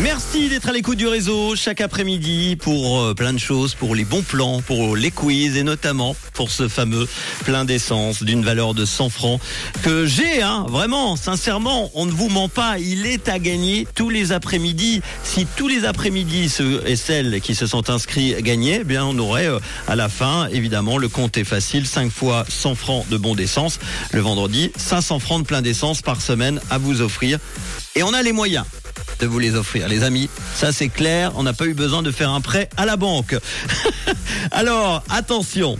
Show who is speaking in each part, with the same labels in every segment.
Speaker 1: Merci d'être à l'écoute du réseau chaque après-midi pour euh, plein de choses, pour les bons plans, pour les quiz et notamment pour ce fameux plein d'essence d'une valeur de 100 francs que j'ai, hein, vraiment, sincèrement, on ne vous ment pas, il est à gagner tous les après-midi. Si tous les après-midi ceux et celles qui se sont inscrits gagnaient, eh bien on aurait euh, à la fin, évidemment, le compte est facile, 5 fois 100 francs de bons d'essence. Le vendredi, 500 francs de plein d'essence par semaine à vous offrir. Et on a les moyens de vous les offrir, les amis. Ça, c'est clair. On n'a pas eu besoin de faire un prêt à la banque. Alors, attention.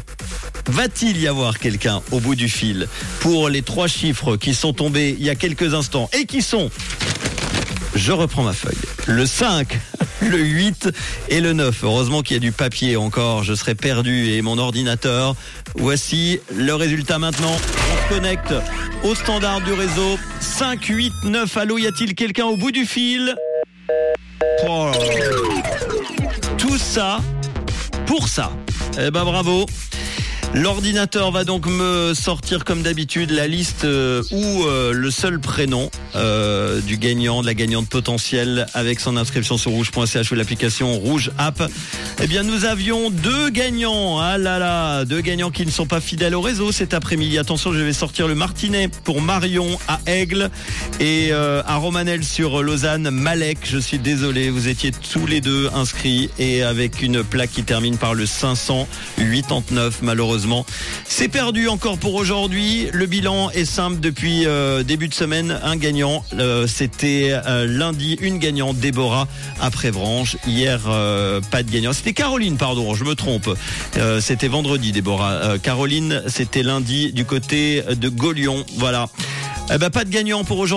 Speaker 1: Va-t-il y avoir quelqu'un au bout du fil pour les trois chiffres qui sont tombés il y a quelques instants et qui sont je reprends ma feuille. Le 5, le 8 et le 9. Heureusement qu'il y a du papier encore. Je serais perdu et mon ordinateur. Voici le résultat maintenant. On se connecte au standard du réseau. 5, 8, 9. Allô, y a-t-il quelqu'un au bout du fil? Oh. Tout ça pour ça. Eh ben bravo. L'ordinateur va donc me sortir comme d'habitude la liste euh, ou euh, le seul prénom euh, du gagnant, de la gagnante potentielle avec son inscription sur rouge.ch ou l'application Rouge App. Eh bien nous avions deux gagnants. Ah là là, deux gagnants qui ne sont pas fidèles au réseau cet après-midi. Attention, je vais sortir le Martinet pour Marion à Aigle et à Romanel sur Lausanne, Malek. Je suis désolé, vous étiez tous les deux inscrits et avec une plaque qui termine par le 589 C'est perdu encore pour aujourd'hui. Le bilan est simple depuis euh, début de semaine. Un gagnant, euh, c'était euh, lundi une gagnante, Déborah après Branche. Hier, pas de gagnant. C'était Caroline, pardon, je me trompe. c'était vendredi, Déborah. Caroline, c'était lundi du côté de Gaulion. Voilà. Eh ben, pas de gagnant pour aujourd'hui.